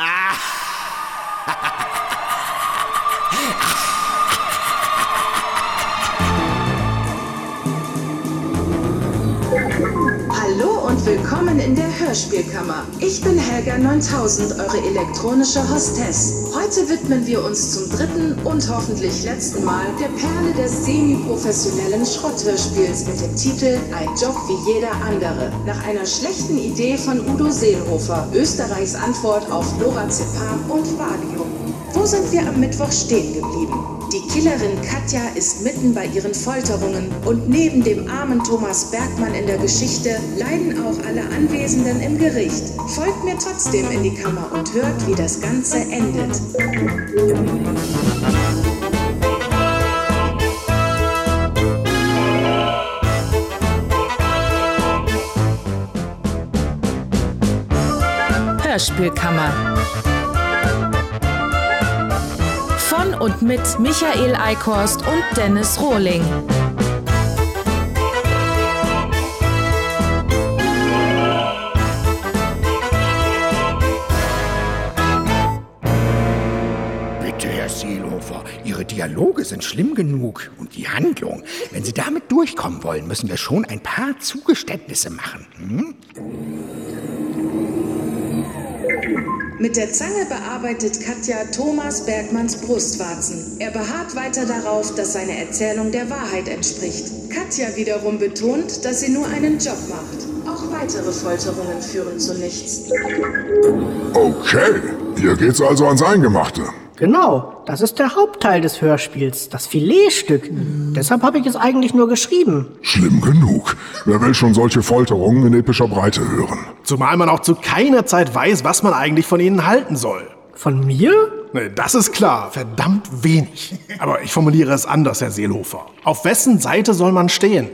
Hallo und willkommen in der Hörspielkammer. Ich bin Helga 9000, eure elektronische Hostess. Heute widmen wir uns zum dritten und hoffentlich letzten Mal der Perle des semi-professionellen Schrotthörspiels mit dem Titel Ein Job wie jeder andere. Nach einer schlechten Idee von Udo Seelhofer, Österreichs Antwort auf Lorazepam und Valium. Wo sind wir am Mittwoch stehen geblieben? Killerin Katja ist mitten bei ihren Folterungen und neben dem armen Thomas Bergmann in der Geschichte leiden auch alle Anwesenden im Gericht. Folgt mir trotzdem in die Kammer und hört, wie das Ganze endet. Hörspielkammer. Von und mit Michael Eickhorst und Dennis Rohling. Bitte, Herr Seelhofer, Ihre Dialoge sind schlimm genug. Und die Handlung. Wenn Sie damit durchkommen wollen, müssen wir schon ein paar Zugeständnisse machen. Hm? Mit der Zange bearbeitet Katja Thomas Bergmanns Brustwarzen. Er beharrt weiter darauf, dass seine Erzählung der Wahrheit entspricht. Katja wiederum betont, dass sie nur einen Job macht. Auch weitere Folterungen führen zu nichts. Okay, hier geht's also ans Eingemachte. Genau, das ist der Hauptteil des Hörspiels, das Filetstück. Deshalb habe ich es eigentlich nur geschrieben. Schlimm genug. Wer will schon solche Folterungen in epischer Breite hören? Zumal man auch zu keiner Zeit weiß, was man eigentlich von ihnen halten soll. Von mir? Nee, Das ist klar, verdammt wenig. Aber ich formuliere es anders, Herr Seelhofer. Auf wessen Seite soll man stehen?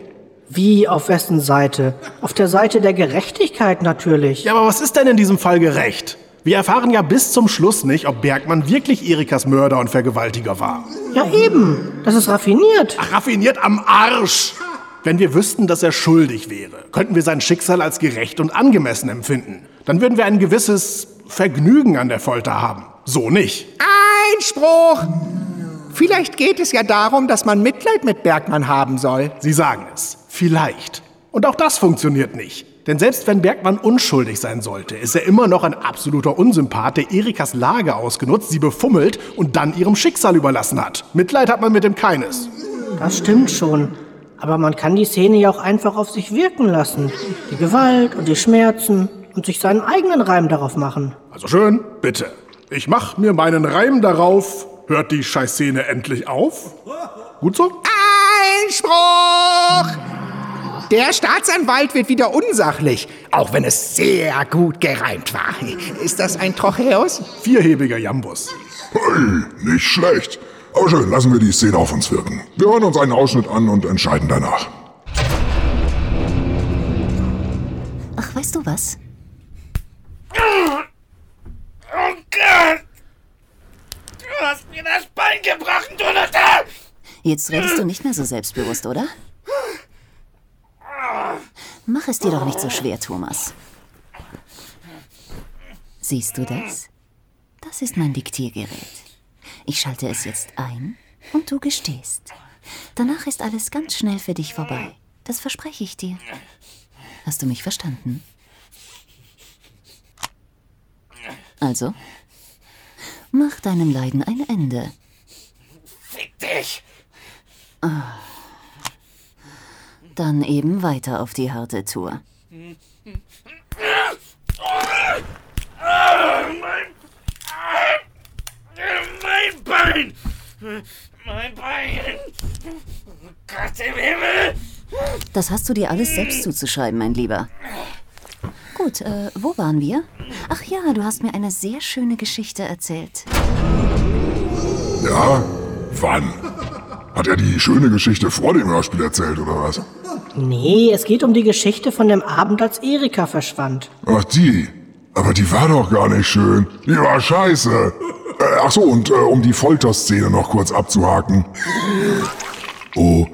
Wie, auf wessen Seite? Auf der Seite der Gerechtigkeit natürlich. Ja, aber was ist denn in diesem Fall gerecht? Wir erfahren ja bis zum Schluss nicht, ob Bergmann wirklich Erikas Mörder und Vergewaltiger war. Ja, eben. Das ist raffiniert. Ach, raffiniert am Arsch! Wenn wir wüssten, dass er schuldig wäre, könnten wir sein Schicksal als gerecht und angemessen empfinden. Dann würden wir ein gewisses Vergnügen an der Folter haben. So nicht. Einspruch! Vielleicht geht es ja darum, dass man Mitleid mit Bergmann haben soll. Sie sagen es. Vielleicht. Und auch das funktioniert nicht. Denn selbst wenn Bergmann unschuldig sein sollte, ist er immer noch ein absoluter Unsympath, der Erikas Lage ausgenutzt, sie befummelt und dann ihrem Schicksal überlassen hat. Mitleid hat man mit dem keines. Das stimmt schon. Aber man kann die Szene ja auch einfach auf sich wirken lassen. Die Gewalt und die Schmerzen und sich seinen eigenen Reim darauf machen. Also schön, bitte. Ich mach mir meinen Reim darauf. Hört die Scheißszene endlich auf? Gut so? Einspruch! Der Staatsanwalt wird wieder unsachlich, auch wenn es sehr gut gereimt war. Ist das ein Trocheus? Vierhebiger Jambus. Hey, nicht schlecht. Aber schön, lassen wir die Szene auf uns wirken. Wir hören uns einen Ausschnitt an und entscheiden danach. Ach, weißt du was? Oh Gott! Du hast mir das Bein gebrochen, du! Jetzt redest du nicht mehr so selbstbewusst, oder? Mach es dir doch nicht so schwer, Thomas. Siehst du das? Das ist mein Diktiergerät. Ich schalte es jetzt ein und du gestehst. Danach ist alles ganz schnell für dich vorbei. Das verspreche ich dir. Hast du mich verstanden? Also, mach deinem Leiden ein Ende. Fick dich! Dann eben weiter auf die harte Tour. Mein, mein Bein! Mein Bein! Gott im Himmel! Das hast du dir alles selbst zuzuschreiben, mein Lieber. Gut, äh, wo waren wir? Ach ja, du hast mir eine sehr schöne Geschichte erzählt. Ja? Wann? Hat er die schöne Geschichte vor dem Hörspiel erzählt, oder was? Nee, es geht um die Geschichte von dem Abend, als Erika verschwand. Ach, die. Aber die war doch gar nicht schön. Die war scheiße. Äh, ach so, und äh, um die Folterszene noch kurz abzuhaken. Oh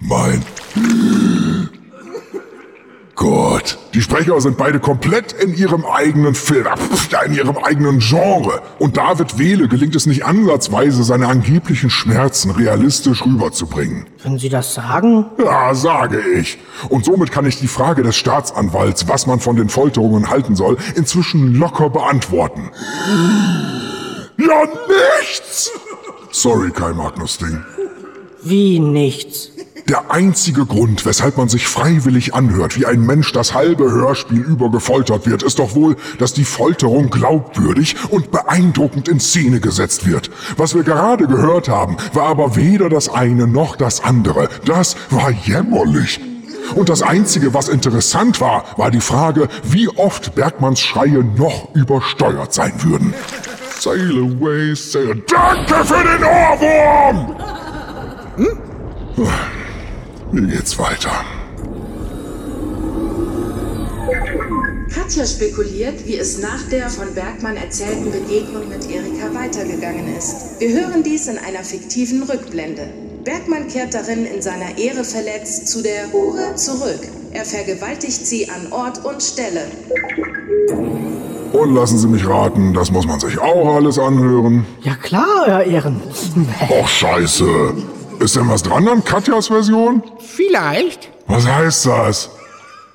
mein Gott, Die Sprecher sind beide komplett in ihrem eigenen Film, ja, in ihrem eigenen Genre. Und David Wehle gelingt es nicht ansatzweise, seine angeblichen Schmerzen realistisch rüberzubringen. Wenn Sie das sagen? Ja, sage ich. Und somit kann ich die Frage des Staatsanwalts, was man von den Folterungen halten soll, inzwischen locker beantworten. Ja, nichts! Sorry, Kai Magnus Ding. Wie nichts? Der einzige Grund, weshalb man sich freiwillig anhört, wie ein Mensch das halbe Hörspiel über gefoltert wird, ist doch wohl, dass die Folterung glaubwürdig und beeindruckend in Szene gesetzt wird. Was wir gerade gehört haben, war aber weder das eine noch das andere. Das war jämmerlich. Und das Einzige, was interessant war, war die Frage, wie oft Bergmanns Schreie noch übersteuert sein würden. Sail away, sail... Danke für den Ohrwurm! Hm? Wie geht's weiter? Katja spekuliert, wie es nach der von Bergmann erzählten Begegnung mit Erika weitergegangen ist. Wir hören dies in einer fiktiven Rückblende. Bergmann kehrt darin in seiner Ehre verletzt zu der Hure zurück. Er vergewaltigt sie an Ort und Stelle. Und lassen Sie mich raten, das muss man sich auch alles anhören. Ja klar, Herr Ehren. Och, scheiße. Ist denn was dran an Katjas Version? Vielleicht. Was heißt das?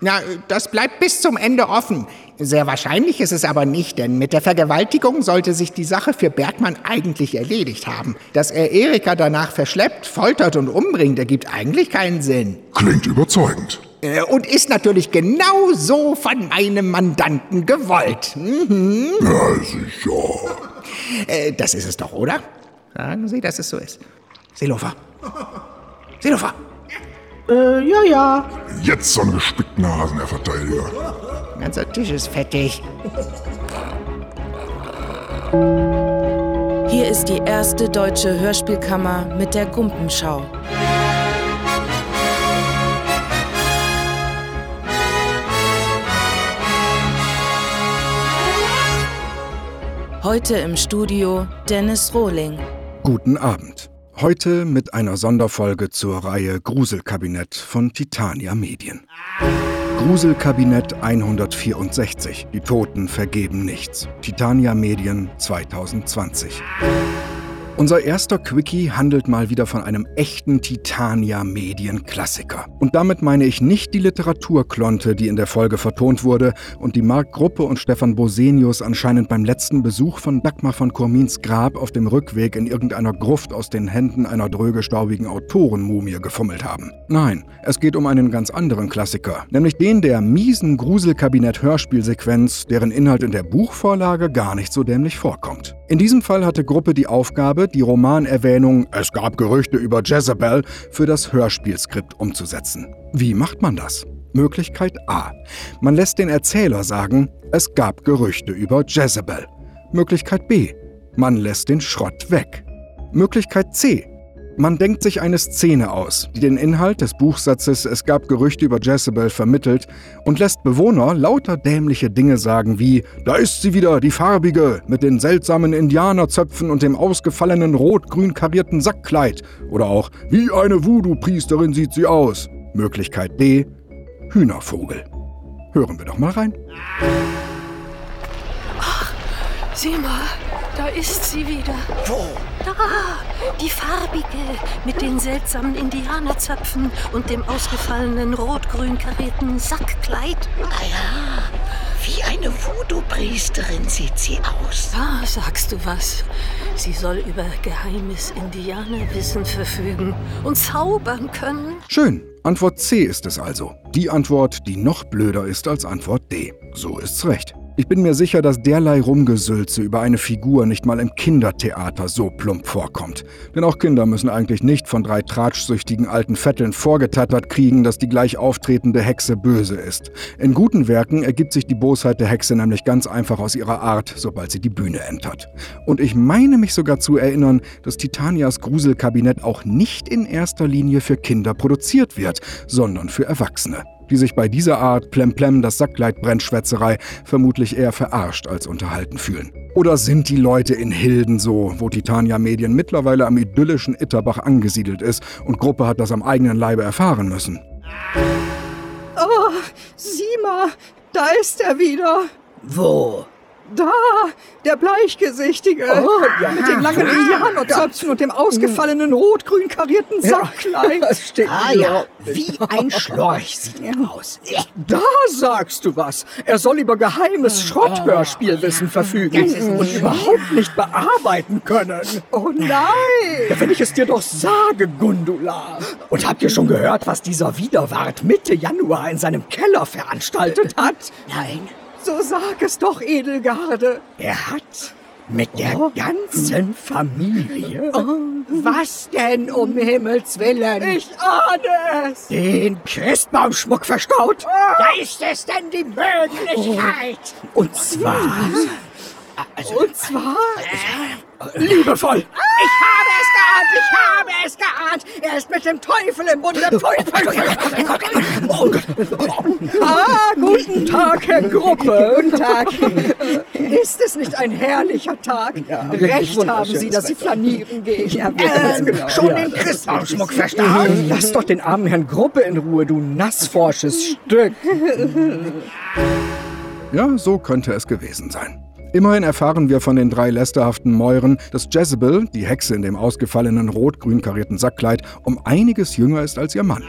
Na, das bleibt bis zum Ende offen. Sehr wahrscheinlich ist es aber nicht, denn mit der Vergewaltigung sollte sich die Sache für Bergmann eigentlich erledigt haben. Dass er Erika danach verschleppt, foltert und umbringt, ergibt eigentlich keinen Sinn. Klingt überzeugend. Äh, Und ist natürlich genau so von meinem Mandanten gewollt. Mhm. Ja, sicher. Äh, Das ist es doch, oder? Sagen Sie, dass es so ist. Seelofer. Seelofer. Äh, ja, ja. Jetzt so ein gespickten Hasen, Herr Verteidiger. Ganzer Tisch ist fettig. Hier ist die erste deutsche Hörspielkammer mit der Gumpenschau. Heute im Studio Dennis Rohling. Guten Abend. Heute mit einer Sonderfolge zur Reihe Gruselkabinett von Titania Medien. Gruselkabinett 164. Die Toten vergeben nichts. Titania Medien 2020. Unser erster Quickie handelt mal wieder von einem echten Titania-Medien-Klassiker. Und damit meine ich nicht die Literaturklonte, die in der Folge vertont wurde und die Marc Gruppe und Stefan Bosenius anscheinend beim letzten Besuch von Dagmar von Kormins Grab auf dem Rückweg in irgendeiner Gruft aus den Händen einer drögestaubigen Autorenmumie gefummelt haben. Nein, es geht um einen ganz anderen Klassiker, nämlich den der miesen Gruselkabinett-Hörspielsequenz, deren Inhalt in der Buchvorlage gar nicht so dämlich vorkommt. In diesem Fall hatte Gruppe die Aufgabe, die Romanerwähnung Es gab Gerüchte über Jezebel für das Hörspielskript umzusetzen. Wie macht man das? Möglichkeit A. Man lässt den Erzähler sagen, es gab Gerüchte über Jezebel. Möglichkeit B. Man lässt den Schrott weg. Möglichkeit C. Man denkt sich eine Szene aus, die den Inhalt des Buchsatzes Es gab Gerüchte über Jezebel vermittelt und lässt Bewohner lauter dämliche Dinge sagen wie Da ist sie wieder, die farbige, mit den seltsamen Indianerzöpfen und dem ausgefallenen rot-grün karierten Sackkleid. Oder auch Wie eine Voodoo-Priesterin sieht sie aus. Möglichkeit D. Hühnervogel. Hören wir doch mal rein. Sieh mal, ist sie wieder. Wo? Da, die farbige mit den seltsamen Indianerzöpfen und dem ausgefallenen rot-grün karierten Sackkleid. Ah ja, wie eine Voodoo-Priesterin sieht sie aus. Ah, sagst du was? Sie soll über geheimes Indianerwissen verfügen und zaubern können. Schön. Antwort C ist es also. Die Antwort, die noch blöder ist als Antwort D. So ist's recht. Ich bin mir sicher, dass derlei Rumgesülze über eine Figur nicht mal im Kindertheater so plump vorkommt. Denn auch Kinder müssen eigentlich nicht von drei tratschsüchtigen alten Vetteln vorgetattert kriegen, dass die gleich auftretende Hexe böse ist. In guten Werken ergibt sich die Bosheit der Hexe nämlich ganz einfach aus ihrer Art, sobald sie die Bühne entert. Und ich meine mich sogar zu erinnern, dass Titanias Gruselkabinett auch nicht in erster Linie für Kinder produziert wird, sondern für Erwachsene die sich bei dieser Art Plemplem das Sackleitbrennschwätzerei vermutlich eher verarscht als unterhalten fühlen. Oder sind die Leute in Hilden so, wo Titania Medien mittlerweile am idyllischen Itterbach angesiedelt ist und Gruppe hat das am eigenen Leibe erfahren müssen? Oh, Sieh mal, da ist er wieder. Wo? Da, der Bleichgesichtige. Oh, ja. Mit den langen Indianerzöpfen und dem ausgefallenen rot-grün karierten Sackkleid. Steht ah, ja. Wie ein Schlorch sieht er aus. Da sagst du was. Er soll über geheimes Schrotthörspielwissen verfügen und überhaupt nicht bearbeiten können. Oh nein! Ja, wenn ich es dir doch sage, Gundula. Und habt ihr schon gehört, was dieser Widerwart Mitte Januar in seinem Keller veranstaltet hat? Nein. So sag es doch, Edelgarde. Er hat mit der oh. ganzen Familie. Oh. Was denn um Himmels Willen? Ich ahne es. Den Christbaumschmuck verstaut. Oh. Da ist es denn die Möglichkeit. Und zwar. Also, Und zwar. Liebevoll. Ich habe ich habe es geahnt. Er ist mit dem Teufel im Bunde. ah, guten Tag, Herr Gruppe. Guten Tag. Ist es nicht ein herrlicher Tag? Ja, Recht haben Sie, dass Sie flanieren gehen. Ja, ähm, genau. Schon ja. den Christbaumschmuck verstanden. Lass doch den armen Herrn Gruppe in Ruhe, du nassforsches Stück. Ja, so könnte es gewesen sein. Immerhin erfahren wir von den drei lästerhaften Mäuren, dass Jezebel, die Hexe in dem ausgefallenen rot-grün karierten Sackkleid, um einiges jünger ist als ihr Mann.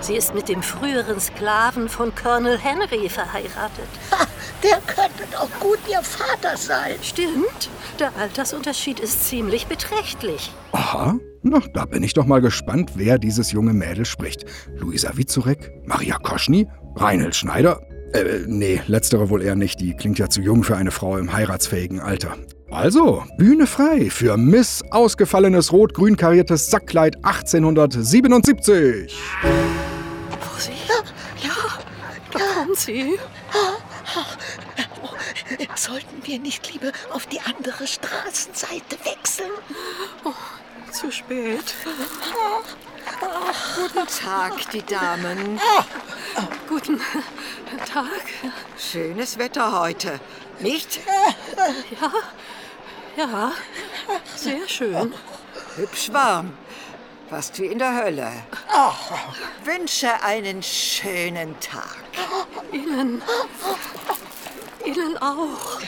Sie ist mit dem früheren Sklaven von Colonel Henry verheiratet. Ha, der könnte doch gut ihr Vater sein. Stimmt. Der Altersunterschied ist ziemlich beträchtlich. Aha. Na, da bin ich doch mal gespannt, wer dieses junge Mädel spricht. Luisa Wizurek? Maria Koschny? Reinhold Schneider? Äh, nee, letztere wohl eher nicht. Die klingt ja zu jung für eine Frau im heiratsfähigen Alter. Also, Bühne frei für Miss ausgefallenes rot-grün kariertes Sackkleid 1877. Wo sie? Ja, da kommt sie. Sollten wir nicht lieber auf die andere Straßenseite wechseln? Oh, zu spät. Guten Tag, die Damen. Guten Tag. Schönes Wetter heute, nicht? Ja, ja, sehr schön. Hübsch warm, fast wie in der Hölle. Wünsche einen schönen Tag. Ihnen, Ihnen auch.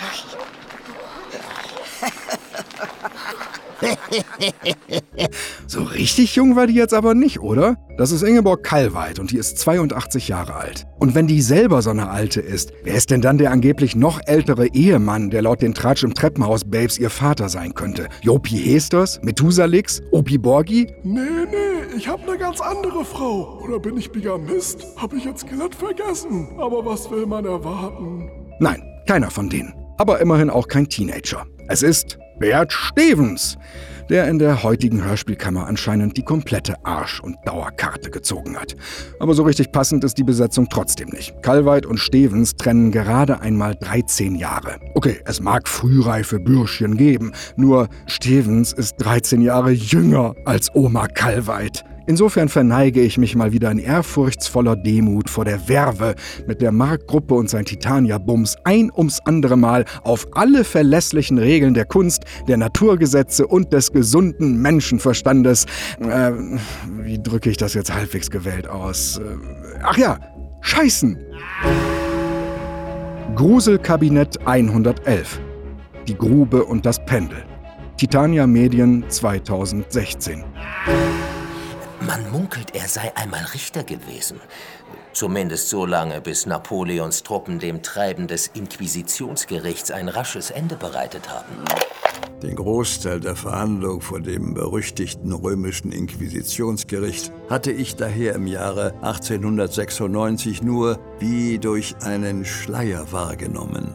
so richtig jung war die jetzt aber nicht, oder? Das ist Ingeborg Kallweit und die ist 82 Jahre alt. Und wenn die selber so eine alte ist, wer ist denn dann der angeblich noch ältere Ehemann, der laut den Tratsch im Treppenhaus Babes ihr Vater sein könnte? Jopi Hesters? Methusalix? Opi Borgi? Nee, nee, ich hab ne ganz andere Frau. Oder bin ich Bigamist? Hab ich jetzt glatt vergessen. Aber was will man erwarten? Nein, keiner von denen. Aber immerhin auch kein Teenager. Es ist Bert Stevens, der in der heutigen Hörspielkammer anscheinend die komplette Arsch- und Dauerkarte gezogen hat. Aber so richtig passend ist die Besetzung trotzdem nicht. Kalweit und Stevens trennen gerade einmal 13 Jahre. Okay, es mag frühreife Bürschchen geben, nur Stevens ist 13 Jahre jünger als Oma Kalweit. Insofern verneige ich mich mal wieder in ehrfurchtsvoller Demut vor der Werve, mit der Mark-Gruppe und sein Titania-Bums ein ums andere Mal auf alle verlässlichen Regeln der Kunst, der Naturgesetze und des gesunden Menschenverstandes, äh, wie drücke ich das jetzt halbwegs gewählt aus? Äh, ach ja, scheißen! Gruselkabinett 111. Die Grube und das Pendel. Titania Medien 2016. Man munkelt, er sei einmal Richter gewesen. Zumindest so lange, bis Napoleons Truppen dem Treiben des Inquisitionsgerichts ein rasches Ende bereitet haben. Den Großteil der Verhandlung vor dem berüchtigten römischen Inquisitionsgericht hatte ich daher im Jahre 1896 nur wie durch einen Schleier wahrgenommen.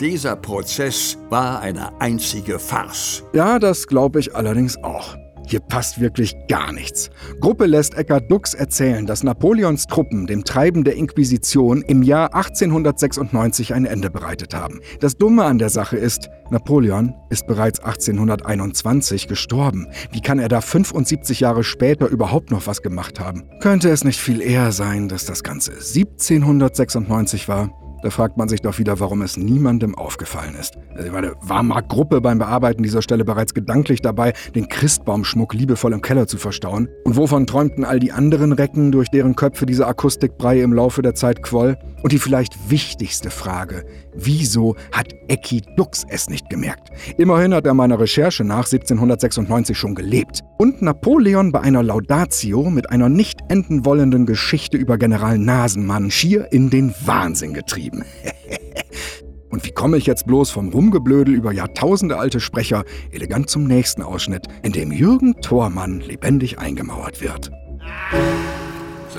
Dieser Prozess war eine einzige Farce. Ja, das glaube ich allerdings auch. Hier passt wirklich gar nichts. Gruppe lässt Eckhard Dux erzählen, dass Napoleons Truppen dem Treiben der Inquisition im Jahr 1896 ein Ende bereitet haben. Das Dumme an der Sache ist, Napoleon ist bereits 1821 gestorben. Wie kann er da 75 Jahre später überhaupt noch was gemacht haben? Könnte es nicht viel eher sein, dass das Ganze 1796 war? Da fragt man sich doch wieder, warum es niemandem aufgefallen ist. Also, meine, war Mark Gruppe beim Bearbeiten dieser Stelle bereits gedanklich dabei, den Christbaumschmuck liebevoll im Keller zu verstauen? Und wovon träumten all die anderen Recken, durch deren Köpfe diese Akustikbrei im Laufe der Zeit quoll? Und die vielleicht wichtigste Frage, wieso hat Ecki Dux es nicht gemerkt? Immerhin hat er meiner Recherche nach 1796 schon gelebt. Und Napoleon bei einer Laudatio mit einer nicht enden wollenden Geschichte über General Nasenmann schier in den Wahnsinn getrieben. Und wie komme ich jetzt bloß vom Rumgeblödel über Jahrtausende alte Sprecher elegant zum nächsten Ausschnitt, in dem Jürgen Thormann lebendig eingemauert wird?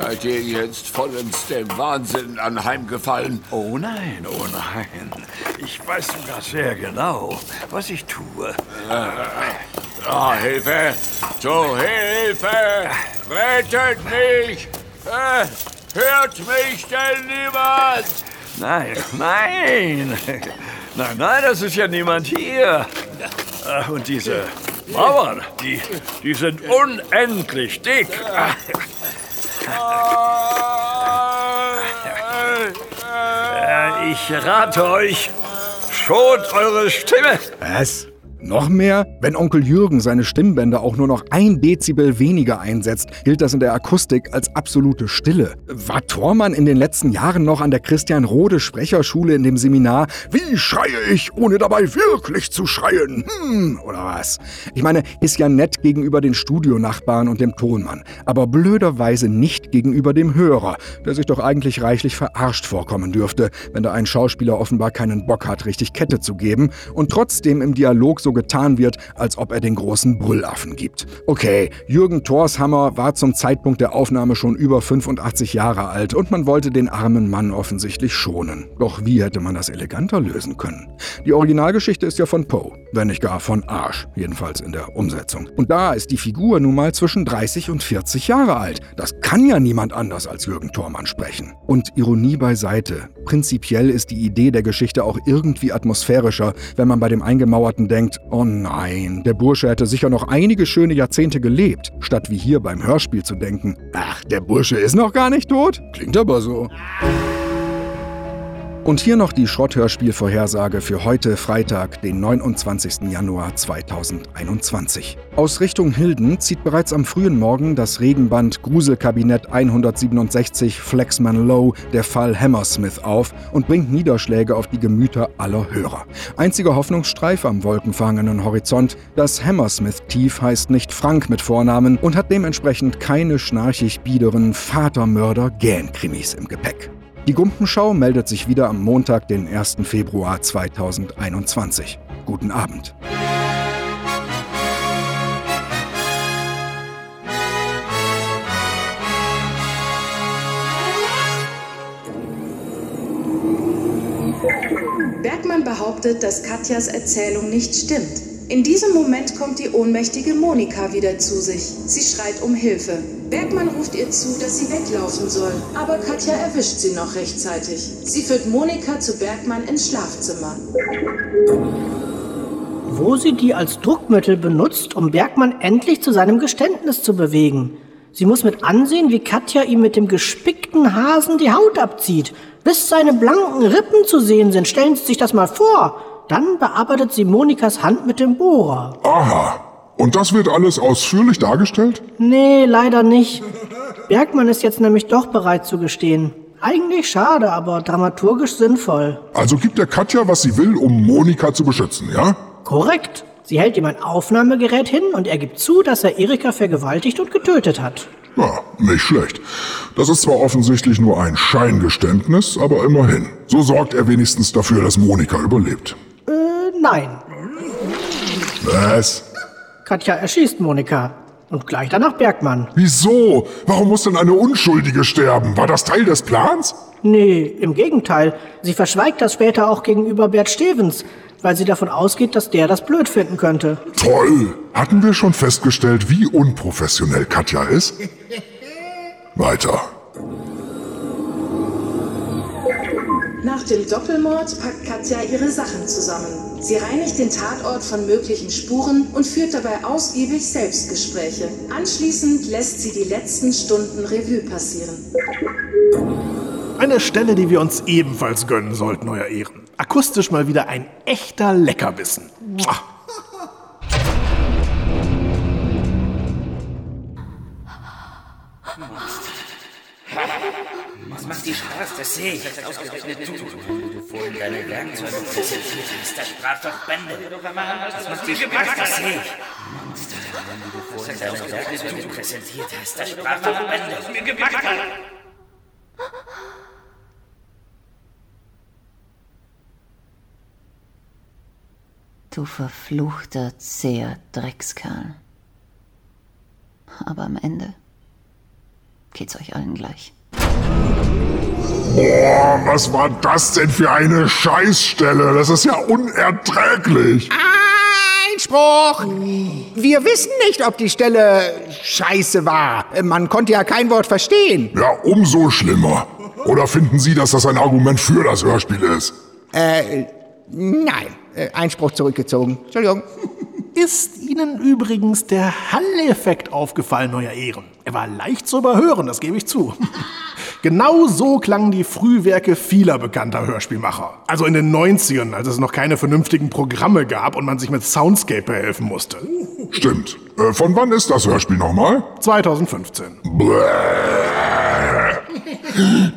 Seid ihr jetzt vollends dem Wahnsinn anheimgefallen? Oh nein, oh nein. Ich weiß sogar sehr genau, was ich tue. Äh, oh, Hilfe! Zu Hilfe! Rettet mich! Äh, hört mich denn niemand? Nein, nein. Nein, nein, das ist ja niemand hier. Ach, Und diese Mauern, die, die sind unendlich dick. Äh, Ich rate euch, schont eure Stimme. Was? Noch mehr? Wenn Onkel Jürgen seine Stimmbänder auch nur noch ein Dezibel weniger einsetzt, gilt das in der Akustik als absolute Stille. War Thormann in den letzten Jahren noch an der Christian Rode Sprecherschule in dem Seminar Wie schreie ich, ohne dabei wirklich zu schreien? Hm, oder was? Ich meine, ist ja nett gegenüber den Studionachbarn und dem Tonmann, aber blöderweise nicht gegenüber dem Hörer, der sich doch eigentlich reichlich verarscht vorkommen dürfte, wenn da ein Schauspieler offenbar keinen Bock hat, richtig Kette zu geben und trotzdem im Dialog so getan wird, als ob er den großen Brüllaffen gibt. Okay, Jürgen Thorshammer war zum Zeitpunkt der Aufnahme schon über 85 Jahre alt und man wollte den armen Mann offensichtlich schonen. Doch wie hätte man das eleganter lösen können? Die Originalgeschichte ist ja von Poe, wenn nicht gar von Arsch, jedenfalls in der Umsetzung. Und da ist die Figur nun mal zwischen 30 und 40 Jahre alt. Das kann ja niemand anders als Jürgen Thormann sprechen. Und Ironie beiseite, prinzipiell ist die Idee der Geschichte auch irgendwie atmosphärischer, wenn man bei dem Eingemauerten denkt, oh nein, der Bursche hätte sicher noch einige schöne Jahrzehnte gelebt, statt wie hier beim Hörspiel zu denken, ach, der Bursche ist noch gar nicht tot? Klingt aber so. Und hier noch die Schrotthörspielvorhersage für heute Freitag, den 29. Januar 2021. Aus Richtung Hilden zieht bereits am frühen Morgen das Regenband Gruselkabinett 167 Flexman Low der Fall Hammersmith auf und bringt Niederschläge auf die Gemüter aller Hörer. Einziger Hoffnungsstreif am wolkenverhangenen Horizont, das Hammersmith-Tief heißt nicht Frank mit Vornamen und hat dementsprechend keine schnarchig biederen Vatermörder-Gähn-Krimis im Gepäck. Die Gumpenschau meldet sich wieder am Montag, den 1. Februar 2021. Guten Abend. Bergmann behauptet, dass Katjas Erzählung nicht stimmt. In diesem Moment kommt die ohnmächtige Monika wieder zu sich. Sie schreit um Hilfe. Bergmann ruft ihr zu, dass sie weglaufen soll. Aber Katja erwischt sie noch rechtzeitig. Sie führt Monika zu Bergmann ins Schlafzimmer. Wo sie die als Druckmittel benutzt, um Bergmann endlich zu seinem Geständnis zu bewegen. Sie muss mit ansehen, wie Katja ihm mit dem gespickten Hasen die Haut abzieht. Bis seine blanken Rippen zu sehen sind. Stellen Sie sich das mal vor. Dann bearbeitet sie Monikas Hand mit dem Bohrer. Aha. Und das wird alles ausführlich dargestellt? Nee, leider nicht. Bergmann ist jetzt nämlich doch bereit zu gestehen. Eigentlich schade, aber dramaturgisch sinnvoll. Also gibt der Katja, was sie will, um Monika zu beschützen, ja? Korrekt. Sie hält ihm ein Aufnahmegerät hin und er gibt zu, dass er Erika vergewaltigt und getötet hat. Ja, nicht schlecht. Das ist zwar offensichtlich nur ein Scheingeständnis, aber immerhin. So sorgt er wenigstens dafür, dass Monika überlebt. Nein. Was? Katja erschießt Monika. Und gleich danach Bergmann. Wieso? Warum muss denn eine Unschuldige sterben? War das Teil des Plans? Nee, im Gegenteil. Sie verschweigt das später auch gegenüber Bert Stevens, weil sie davon ausgeht, dass der das blöd finden könnte. Toll! Hatten wir schon festgestellt, wie unprofessionell Katja ist? Weiter. Nach dem Doppelmord packt Katja ihre Sachen zusammen. Sie reinigt den Tatort von möglichen Spuren und führt dabei ausgiebig Selbstgespräche. Anschließend lässt sie die letzten Stunden Revue passieren. Eine Stelle, die wir uns ebenfalls gönnen sollten, euer Ehren. Akustisch mal wieder ein echter Leckerbissen. Macht die Spaß? Das sehe ich. Das ausgerechnet du. Du vorhin deine Werkzeuge präsentiert hast. Das sprach doch Bände. Was macht die Spaß? Das sehe ich. Monster, wenn du vorhin deine Werkzeuge präsentiert hast. Das sprach doch Bände. Was mir gemacht hat. Du verfluchter, zäher Dreckskerl. Aber am Ende geht's euch allen gleich. Boah, was war das denn für eine Scheißstelle? Das ist ja unerträglich. Einspruch! Wir wissen nicht, ob die Stelle scheiße war. Man konnte ja kein Wort verstehen. Ja, umso schlimmer. Oder finden Sie, dass das ein Argument für das Hörspiel ist? Äh, nein. Äh, Einspruch zurückgezogen. Entschuldigung. Ist Ihnen übrigens der Hall-Effekt aufgefallen, euer Ehren? Er war leicht zu überhören, das gebe ich zu. genau so klangen die Frühwerke vieler bekannter Hörspielmacher. Also in den 90ern, als es noch keine vernünftigen Programme gab und man sich mit Soundscape behelfen musste. Stimmt. Äh, von wann ist das Hörspiel nochmal? 2015.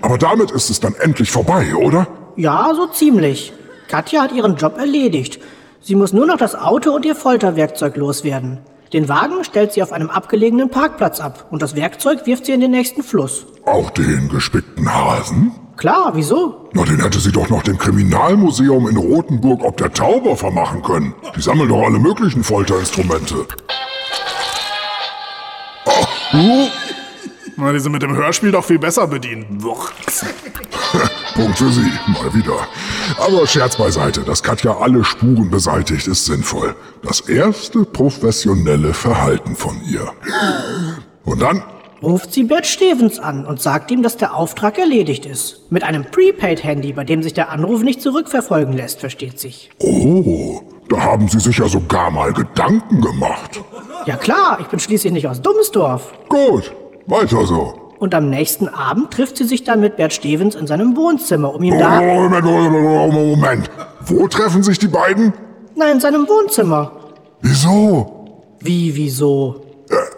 Aber damit ist es dann endlich vorbei, oder? Ja, so ziemlich. Katja hat ihren Job erledigt. Sie muss nur noch das Auto und ihr Folterwerkzeug loswerden. Den Wagen stellt sie auf einem abgelegenen Parkplatz ab und das Werkzeug wirft sie in den nächsten Fluss. Auch den gespickten Hasen? Klar, wieso? Na, den hätte sie doch noch dem Kriminalmuseum in Rothenburg ob der Tauber vermachen können. Die sammeln doch alle möglichen Folterinstrumente. Ach, uh. Na, die sind mit dem Hörspiel doch viel besser bedient. Punkt für Sie, mal wieder. Aber Scherz beiseite, dass Katja alle Spuren beseitigt, ist sinnvoll. Das erste professionelle Verhalten von ihr. Und dann? Ruft sie Bert Stevens an und sagt ihm, dass der Auftrag erledigt ist. Mit einem Prepaid-Handy, bei dem sich der Anruf nicht zurückverfolgen lässt, versteht sich. Oh, da haben Sie sich ja sogar mal Gedanken gemacht. Ja klar, ich bin schließlich nicht aus Dummsdorf. Gut, weiter so. Und am nächsten Abend trifft sie sich dann mit Bert Stevens in seinem Wohnzimmer, um ihm da... Moment, Moment, Moment. Wo treffen sich die beiden? Nein, in seinem Wohnzimmer. Wieso? Wie, wieso?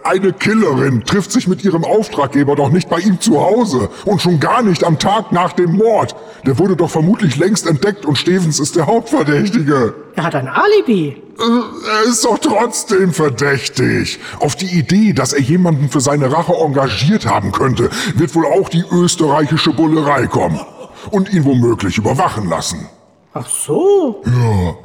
Eine Killerin trifft sich mit ihrem Auftraggeber doch nicht bei ihm zu Hause und schon gar nicht am Tag nach dem Mord. Der wurde doch vermutlich längst entdeckt und Stevens ist der Hauptverdächtige. Er hat ein Alibi. Er ist doch trotzdem verdächtig. Auf die Idee, dass er jemanden für seine Rache engagiert haben könnte, wird wohl auch die österreichische Bullerei kommen und ihn womöglich überwachen lassen. Ach so. Ja.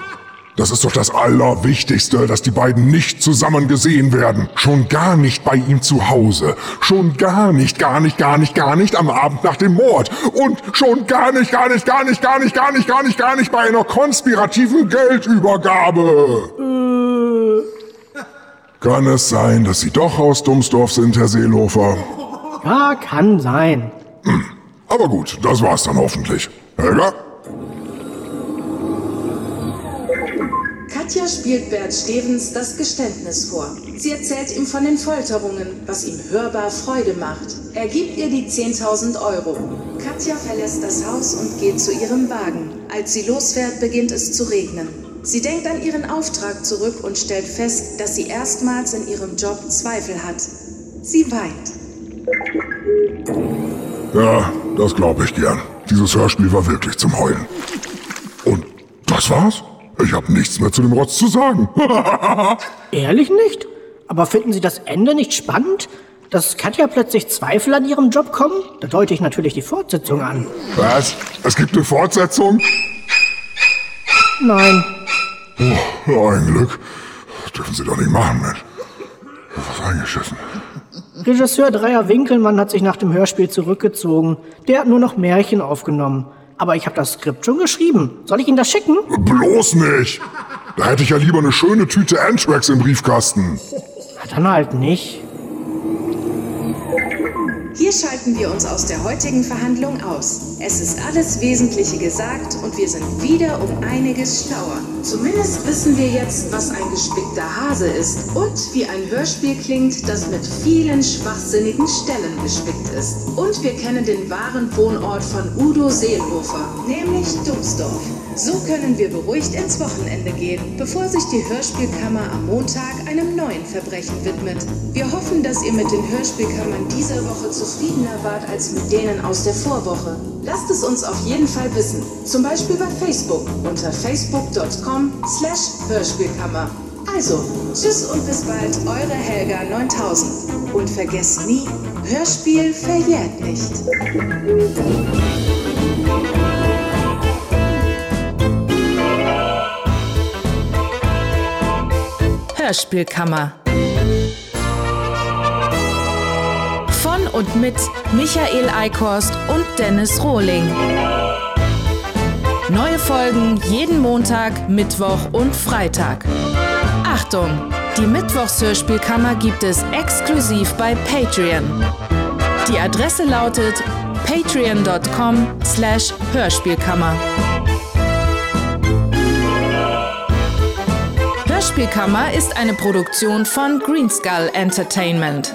Das ist doch das Allerwichtigste, dass die beiden nicht zusammen gesehen werden. Schon gar nicht bei ihm zu Hause. Schon gar nicht, gar nicht, gar nicht, gar nicht am Abend nach dem Mord. Und schon gar nicht, gar nicht, gar nicht, gar nicht, gar nicht, gar nicht, gar nicht bei einer konspirativen Geldübergabe. Kann es sein, dass Sie doch aus Dummsdorf sind, Herr Seelofer? Ja, kann sein. Hm. Aber gut, das war's dann hoffentlich. Helga? Katja spielt Bert Stevens das Geständnis vor. Sie erzählt ihm von den Folterungen, was ihm hörbar Freude macht. Er gibt ihr die 10.000 Euro. Katja verlässt das Haus und geht zu ihrem Wagen. Als sie losfährt, beginnt es zu regnen. Sie denkt an ihren Auftrag zurück und stellt fest, dass sie erstmals in ihrem Job Zweifel hat. Sie weint. Ja, das glaube ich gern. Dieses Hörspiel war wirklich zum Heulen. Und das war's? Ich habe nichts mehr zu dem Rotz zu sagen. Ehrlich nicht? Aber finden Sie das Ende nicht spannend? Dass Katja plötzlich Zweifel an ihrem Job kommen? Da deute ich natürlich die Fortsetzung an. Was? Es gibt eine Fortsetzung? Nein. Oh, ein Glück. Das dürfen Sie doch nicht machen, Mensch. Was eingeschissen. Regisseur Dreier Winkelmann hat sich nach dem Hörspiel zurückgezogen. Der hat nur noch Märchen aufgenommen. Aber ich habe das Skript schon geschrieben. Soll ich Ihnen das schicken? Bloß nicht! Da hätte ich ja lieber eine schöne Tüte Anthrax im Briefkasten. Na, dann halt nicht. Hier schalten wir uns aus der heutigen Verhandlung aus. Es ist alles Wesentliche gesagt und wir sind wieder um einiges schlauer. Zumindest wissen wir jetzt, was ein gespickter Hase ist und wie ein Hörspiel klingt, das mit vielen schwachsinnigen Stellen gespickt ist. Und wir kennen den wahren Wohnort von Udo Seelhofer, nämlich Duxdorf. So können wir beruhigt ins Wochenende gehen, bevor sich die Hörspielkammer am Montag einem neuen Verbrechen widmet. Wir hoffen, dass ihr mit den Hörspielkammern dieser Woche zufriedener wart als mit denen aus der Vorwoche. Lasst es uns auf jeden Fall wissen, zum Beispiel bei Facebook unter facebook.com slash Hörspielkammer. Also, tschüss und bis bald, eure Helga 9000. Und vergesst nie, Hörspiel verjährt nicht. Hörspielkammer. Von und mit Michael Eickhorst und Dennis Rohling. Neue Folgen jeden Montag, Mittwoch und Freitag. Achtung! Die Mittwochshörspielkammer gibt es exklusiv bei Patreon. Die Adresse lautet patreon.com slash Hörspielkammer. Hörspielkammer ist eine Produktion von Greenskull Entertainment.